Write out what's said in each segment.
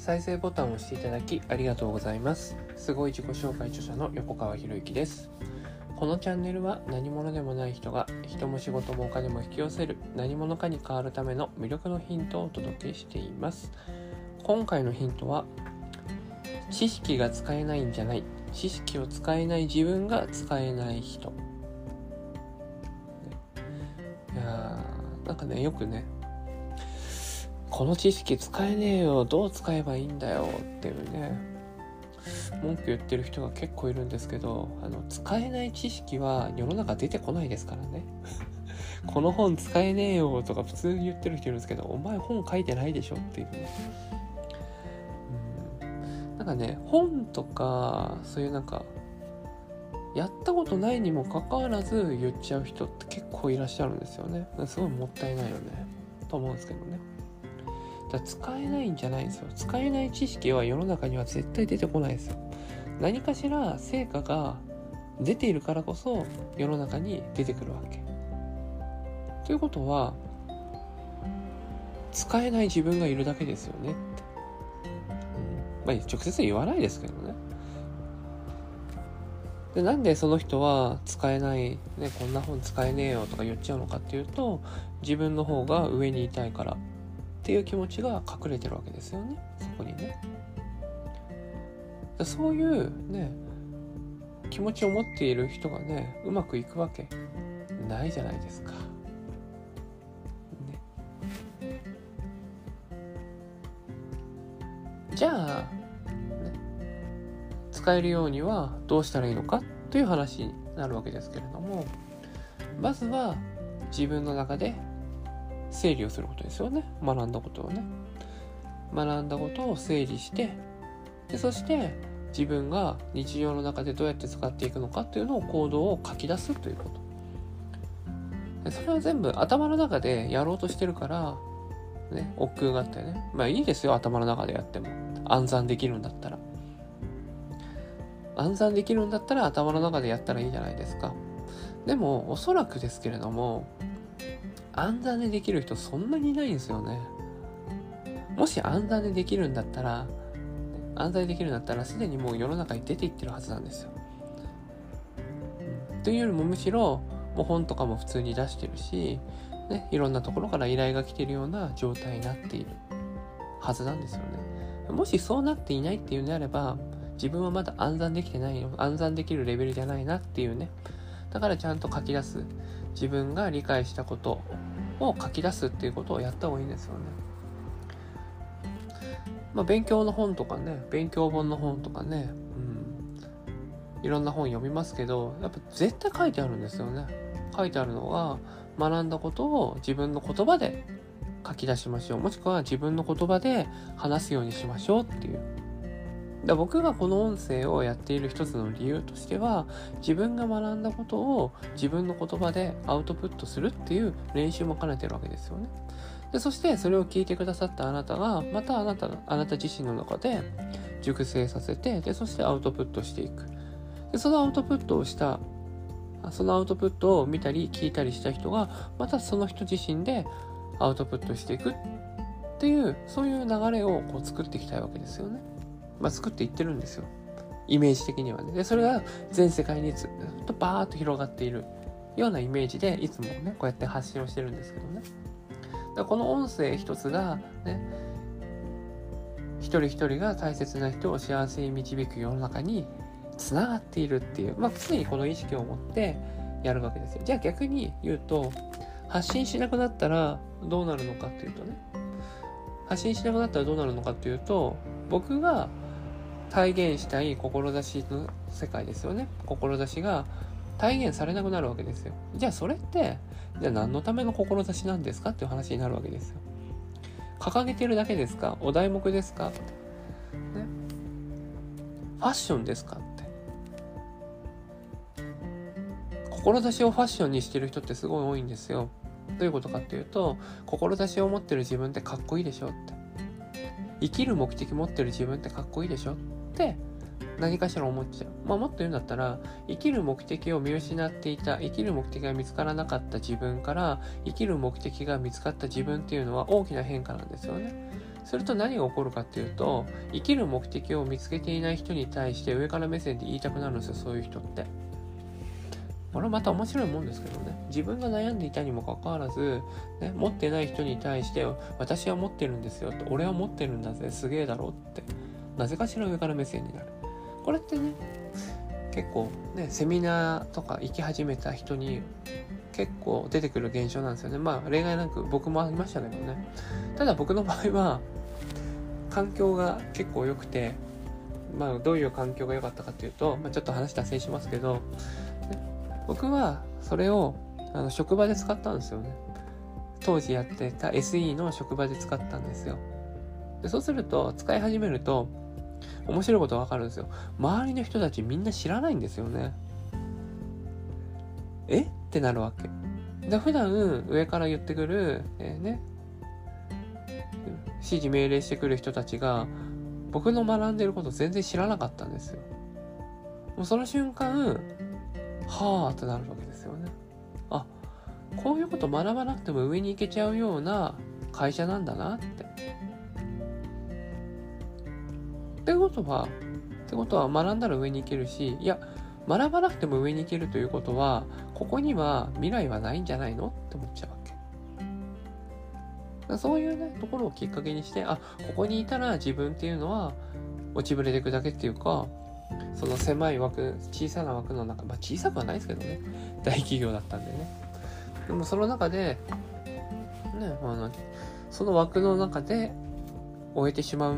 再生ボタンを押していただきありがとうございます。すごい自己紹介著者の横川博之です。このチャンネルは何者でもない人が人も仕事もお金も引き寄せる何者かに変わるための魅力のヒントをお届けしています。今回のヒントは知識が使えないんじゃない。知識を使えない自分が使えない人。いやーなんかねよくねこの知識使えねえよどう使えばいいんだよっていうね。文句言ってる人が結構いるんですけどあの使えない知識は世の中出てこないですからね。この本使えねえよとか普通に言ってる人いるんですけどお前本書いてないでしょっていうね。うん。なんかね本とかそういうなんかやったことないにもかかわらず言っちゃう人って結構いらっしゃるんですよね。すごいもったいないよね。と思うんですけどね。だ使えないんじゃないんですよ。使えない知識は世の中には絶対出てこないですよ。何かしら成果が出ているからこそ世の中に出てくるわけ。ということは使えない自分がいるだけですよねって、うん、まあ直接言わないですけどね。でなんでその人は使えない、ね、こんな本使えねえよとか言っちゃうのかっていうと自分の方が上にいたいから。っていう気持ちが隠れてるわけですよね。そこにね。そういうね気持ちを持っている人がねうまくいくわけないじゃないですか。ね、じゃあ、ね、使えるようにはどうしたらいいのか？という話になるわけですけれども。まずは自分の中で整理をすることですよね。学んだことをね。学んだことを整理してでそして自分が日常の中でどうやって使っていくのかっていうのを行動を書き出すということ。それは全部頭の中でやろうとしてるからね億劫があってね。まあいいですよ頭の中でやっても。暗算できるんだったら。暗算できるんだったら頭の中でやったらいいじゃないですか。でもおそらくですけれども暗算でできる人そんなにいないんですよね。もし暗算でできるんだったら、暗算できるんだったらすでにもう世の中に出ていってるはずなんですよ。というよりもむしろもう本とかも普通に出してるし、ね、いろんなところから依頼が来てるような状態になっているはずなんですよね。もしそうなっていないっていうんであれば、自分はまだ暗算できてないよ。暗算できるレベルじゃないなっていうね。だからちゃんと書き出す。自分が理解したことを書き出すっていうことをやった方がいいんですよね。まあ、勉強の本とかね、勉強本の本とかね、うん、いろんな本読みますけど、やっぱ絶対書いてあるんですよね。書いてあるのは、学んだことを自分の言葉で書き出しましょう。もしくは自分の言葉で話すようにしましょうっていう。だ僕がこの音声をやっている一つの理由としては自分が学んだことを自分の言葉でアウトプットするっていう練習も兼ねてるわけですよね。でそしてそれを聞いてくださったあなたがまたあなたあなた自身の中で熟成させてでそしてアウトプットしていくでそのアウトプットをしたそのアウトプットを見たり聞いたりした人がまたその人自身でアウトプットしていくっていうそういう流れをこう作っていきたいわけですよね。まあ、作っていってるんですよ。イメージ的にはね。で、それが全世界にずっとバーッと広がっているようなイメージで、いつもね、こうやって発信をしてるんですけどね。だこの音声一つが、ね、一人一人が大切な人を幸せに導く世の中につながっているっていう、まあ、常にこの意識を持ってやるわけですよ。じゃあ逆に言うと、発信しなくなったらどうなるのかっていうとね、発信しなくなったらどうなるのかっていうと、僕が体現したい志の世界ですよね。志が体現されなくなるわけですよ。じゃあそれってじゃあ何のための志なんですかっていう話になるわけですよ。掲げてるだけですか？お題目ですか？ね。ファッションですかって。志をファッションにしてる人ってすごい多いんですよ。どういうことかっていうと志を持ってる自分ってかっこいいでしょって。生きる目的持ってる自分ってかっこいいでしょって何かしら思っちゃう。まあ、もっと言うんだったら、生きる目的を見失っていた、生きる目的が見つからなかった自分から、生きる目的が見つかった自分っていうのは大きな変化なんですよね。すると何が起こるかっていうと生きる目的を見つけていない人に対して上から目線で言いたくなるんですよそういう人って。これはまた面白いもんですけどね自分が悩んでいたにもかかわらず、ね、持ってない人に対して私は持ってるんですよと俺は持ってるんだぜすげえだろってなぜかしら上から目線になる。これってね結構ねセミナーとか行き始めた人に結構出てくる現象なんですよね。まあ例外なく僕もありましたけどね。ただ僕の場合は環境が結構良くてまあどういう環境が良かったかっていうと、まあ、ちょっと話脱線しますけど僕はそれをあの職場で使ったんですよね。当時やってた SE の職場で使ったんですよ。でそうすると使い始めると面白いことわかるんですよ。周りの人たちみんな知らないんですよね。え？ってなるわけ。で普段上から言ってくる、えー、ね？指示命令してくる人たちが僕の学んでること全然知らなかったんですよ。もうその瞬間はあってなるわけですよね。あこういうこと学ばなくても上に行けちゃうような会社なんだなって。ってことはってことは学んだら上に行けるしいや学ばなくても上に行けるということはここには未来はないんじゃないの？って思っちゃうわけ。そういうねところをきっかけにしてあここにいたら自分っていうのは落ちぶれていくだけっていうかその狭い枠小さな枠の中まあ小さくはないですけどね。大企業だったんでね。でもその中でねあのその枠の中で終えてしまう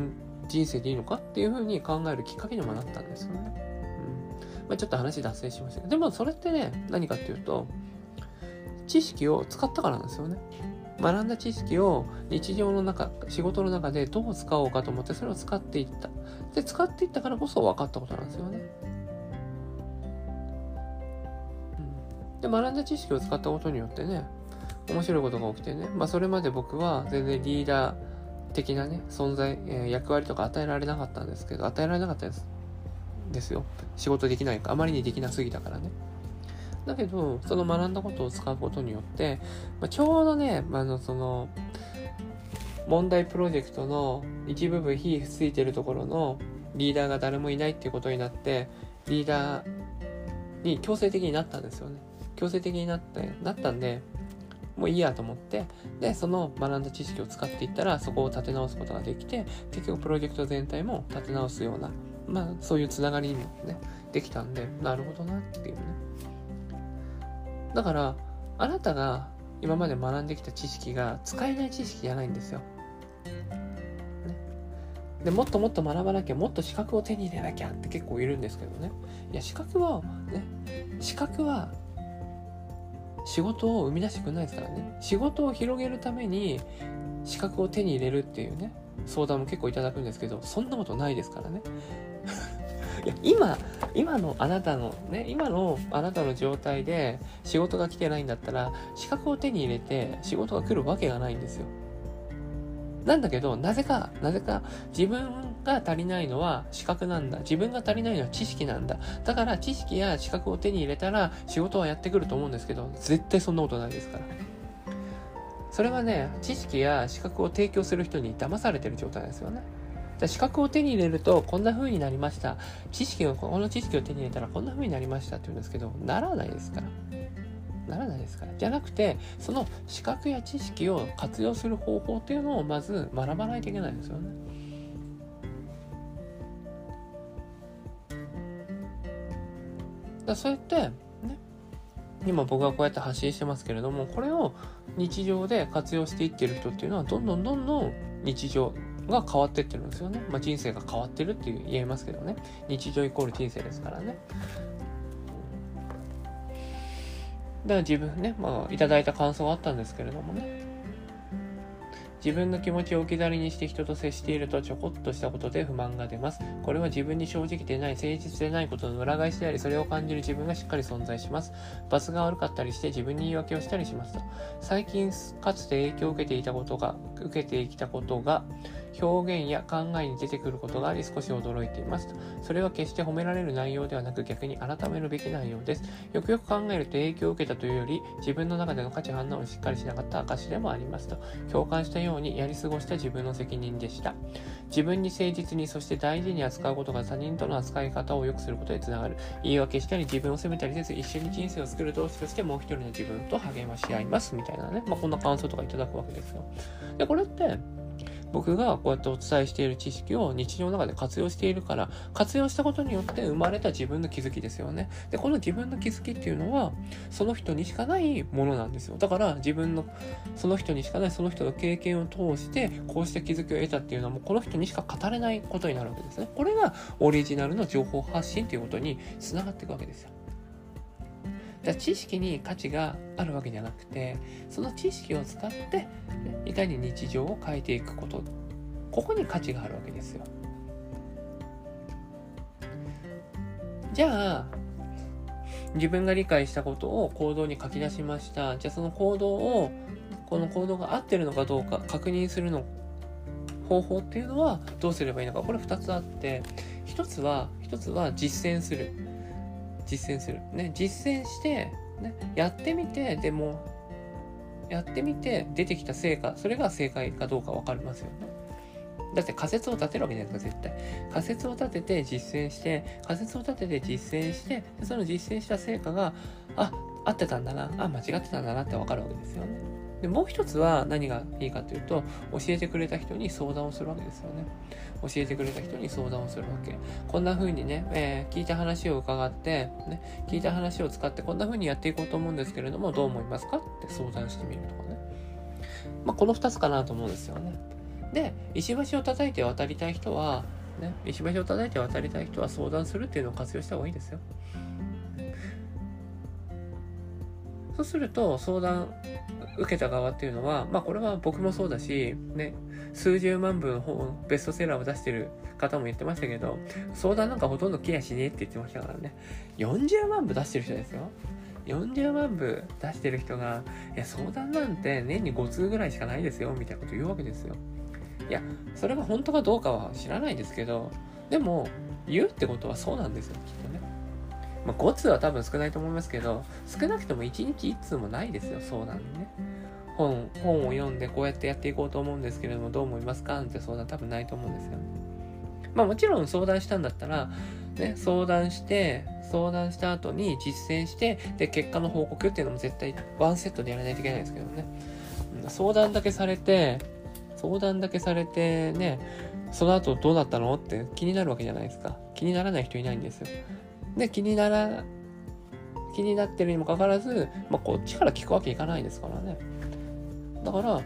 人生でいいのかっていうふうに考えるきっかけにもなったんですよね。うんまあ、ちょっと話脱線しましたけどでもそれってね何かっていうと知識を使ったからなんですよね。学んだ知識を日常の中、仕事の中でどう使おうかと思ってそれを使っていった。で、使っていったからこそ分かったことなんですよね。うん、で、学んだ知識を使ったことによってね、面白いことが起きてね、まあそれまで僕は全然リーダー的なね、存在、えー、役割とか与えられなかったんですけど、与えられなかったです。ですよ。仕事できないか、あまりにできなすぎたからね。だけど、その学んだことを使うことによって、まあ、ちょうどね、あの、その、問題プロジェクトの一部分火ついてるところのリーダーが誰もいないっていうことになって、リーダーに強制的になったんですよね。強制的になって、なったんで、もういいやと思って、で、その学んだ知識を使っていったら、そこを立て直すことができて、結局プロジェクト全体も立て直すような、まあ、そういうつながりにもね、できたんで、なるほどなっていうね。だから、あなたが今まで学んできた知識が使えない知識じゃないんですよ。ね、でもっともっと学ばなきゃもっと資格を手に入れなきゃって結構いるんですけどねいや資格はね資格は仕事を生み出してくれないですからね仕事を広げるために資格を手に入れるっていうね相談も結構いただくんですけどそんなことないですからね。いや今今のあなたのね今のあなたの状態で仕事が来てないんだったら資格を手に入れて仕事が来るわけがないんですよ。なんだけどなぜかなぜか自分が足りないのは資格なんだ自分が足りないのは知識なんだだから知識や資格を手に入れたら仕事はやってくると思うんですけど絶対そんなことないですからそれはね知識や資格を提供する人に騙されてる状態ですよねじゃ資格を手に入れるとこんな風になりました。知識を、この知識を手に入れたらこんな風になりましたって言うんですけど、ならないですから。ならないですから。じゃなくて、その資格や知識を活用する方法っていうのをまず学ばないといけないんですよね。だそうやって、ね、今僕はこうやって発信してますけれども、これを日常で活用していってる人っていうのは、どんどんどんどん日常、が変わってってるんですよね。まあ、人生が変わってるって言えますけどね。日常イコール人生ですからね。だから自分ね、まあ、いただいた感想があったんですけれどもね。自分の気持ちを置き去りにして人と接しているとちょこっとしたことで不満が出ます。これは自分に正直でない、誠実でないことの裏返しであり、それを感じる自分がしっかり存在します。罰が悪かったりして自分に言い訳をしたりしますと。最近かつて影響を受けていたことが、受けてきたことが、表現や考えに出てくることがあり少し驚いています。それは決して褒められる内容ではなく逆に改めるべき内容です。よくよく考えると影響を受けたというより自分の中での価値判断をしっかりしなかった証でもありますと。共感したようにやり過ごした自分の責任でした。自分に誠実に、そして大事に扱うことが他人との扱い方を良くすることにつながる。言い訳したり自分を責めたりせず、一緒に人生を作る同士としてもう一人の自分と励まし合います。みたいなね。まあ、こんな感想とかいただくわけですよ。で、これって、僕がこうやってお伝えしている知識を日常の中で活用しているから、活用したことによって生まれた自分の気づきですよね。で、この自分の気づきっていうのは、その人にしかないものなんですよ。だから自分の、その人にしかないその人の経験を通して、こうした気づきを得たっていうのはもうこの人にしか語れないことになるわけですね。これがオリジナルの情報発信っていうことにつながっていくわけですよ。だ知識に価値があるわけじゃなくてその知識を使っていかに日常を変えていくことここに価値があるわけですよ。じゃあ自分が理解したことを行動に書き出しました。じゃあその行動をこの行動が合ってるのかどうか確認するの方法っていうのはどうすればいいのか。これ2つあって1つは1つは実践する。実践する。ね、実践して、ね、やってみて、でも、やってみて出てきた成果、それが正解かどうか分かりますよね。だって仮説を立てるわけじゃないですか、絶対。仮説を立てて実践して、仮説を立てて実践して、その実践した成果が、あ、合ってたんだな、あ、間違ってたんだなって分かるわけですよね。でもう一つは何がいいかというと教えてくれた人に相談をするわけですよね。教えてくれた人に相談をするわけ。こんな風にね、えー、聞いた話を伺って、ね、聞いた話を使ってこんな風にやっていこうと思うんですけれどもどう思いますかって相談してみるとかね。まあこの2つかなと思うんですよね。で石橋を叩いて渡りたい人はね、石橋を叩いて渡りたい人は相談するっていうのを活用した方がいいですよ。そうすると相談受けた側っていうのは、まあこれは僕もそうだし、ね、数十万部の本、ベストセラーを出してる方も言ってましたけど、相談なんかほとんどケアしねえって言ってましたからね。40万部出してる人ですよ。40万部出してる人が、いや、相談なんて年に5通ぐらいしかないですよ、みたいなこと言うわけですよ。いや、それが本当かどうかは知らないですけど、でも、言うってことはそうなんですよ、きっとね。まあ、5通は多分少ないと思いますけど、少なくとも1日1通もないですよ、相談にね。本、本を読んでこうやってやっていこうと思うんですけれども、どう思いますか？って相談多分ないと思うんですよ。まあもちろん相談したんだったら、ね、相談して、相談した後に実践して、で、結果の報告っていうのも絶対ワンセットでやらないといけないですけどね。相談だけされて、相談だけされてね、その後どうだったの？って気になるわけじゃないですか。気にならない人いないんですよ。で、気になら、気になってるにもかかわらず、まあ、こっちから聞くわけいかないですからね。だから、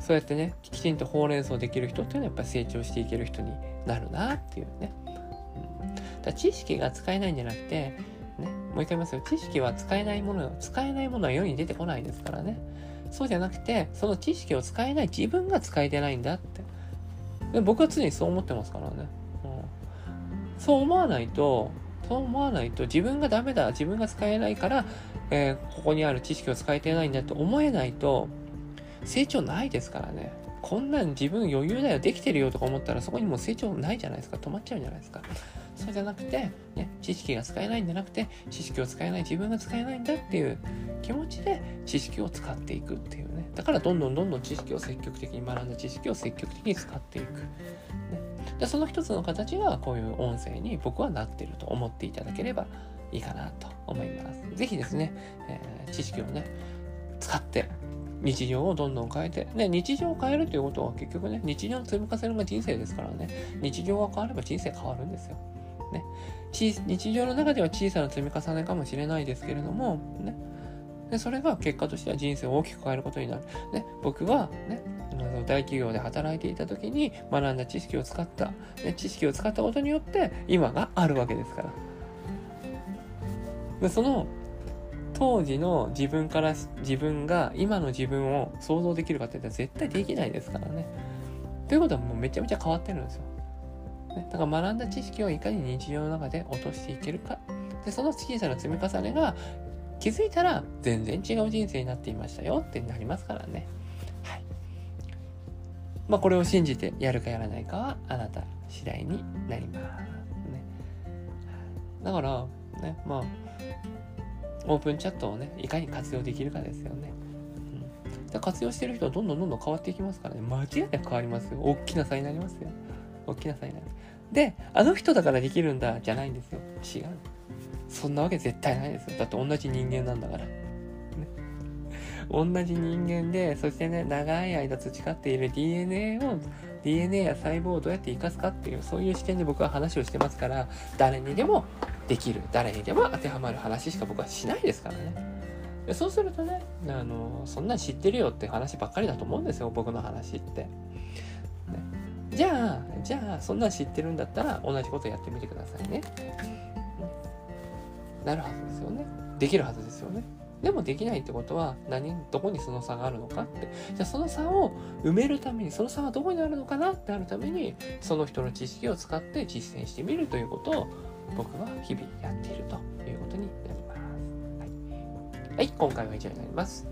そうやってね、きちんとほうれん草できる人っていうのはやっぱり成長していける人になるなっていうね。うん、だ知識が使えないんじゃなくて、ね、もう一回言いますよ。知識は使えないもの、使えないものは世に出てこないですからね。そうじゃなくて、その知識を使えない自分が使えてないんだって。で僕は常にそう思ってますからね。そう思わないと、そう思わないと自分がダメだ、自分が使えないから、えー、ここにある知識を使えてないんだと思えないと、成長ないですからね。こんなん自分余裕だよ、できてるよとか思ったらそこにもう成長ないじゃないですか。止まっちゃうんじゃないですか。そうじゃなくて、ね、知識が使えないんじゃなくて、知識を使えない自分が使えないんだっていう気持ちで知識を使っていくっていうね。だからどんどんどんどん知識を積極的に学んだ知識を積極的に使っていく。ねでその一つの形がこういう音声に僕はなってると思っていただければいいかなと思います。是非ですね、えー、知識をね、使って日常をどんどん変えて、ね、日常を変えるということは結局ね、日常の積み重ねが人生ですからね、日常が変われば人生変わるんですよ。ね、日常の中では小さな積み重ねかもしれないですけれども、ね、でそれが結果としては人生を大きく変えることになる。ね、僕は、ね、大企業で働いていた時に学んだ知識を使った、ね、知識を使ったことによって今があるわけですから。でその当時の自分から自分が今の自分を想像できるかって言ったら絶対できないですからね。ということはもうめちゃめちゃ変わってるんですよ。ね、だから学んだ知識をいかに日常の中で落としていけるか。で、その小さな積み重ねが気づいたら全然違う人生になっていましたよってなりますからね。まあ、これを信じてやるかやらないかはあなた次第になります。ね。だから、ね、まあ、オープンチャットをね、いかに活用できるかですよね。うん、で活用してる人はどんどんどんどん変わっていきますからね。間違いなく変わりますよ。大きな差になりますよ。大きな差になる。であの人だからできるんだじゃないんですよ。違う。そんなわけ絶対ないですよ。だって同じ人間なんだから、同じ人間でそしてね長い間培っている DNA を DNA や細胞をどうやって生かすかっていうそういう視点で僕は話をしてますから誰にでもできる誰にでも当てはまる話しか僕はしないですからね。そうするとねあのそんなん知ってるよって話ばっかりだと思うんですよ僕の話って、ね、じゃあじゃあそんなん知ってるんだったら同じことやってみてくださいね、なるはずですよね。できるはずですよね。でもできないってことは何どこにその差があるのかってじゃあその差を埋めるためにその差はどこにあるのかなってあるためにその人の知識を使って実践してみるということを僕は日々やっているということになります。はい、はい、今回は以上になります。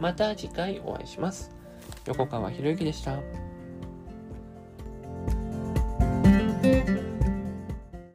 また次回お会いします。横川博之でした。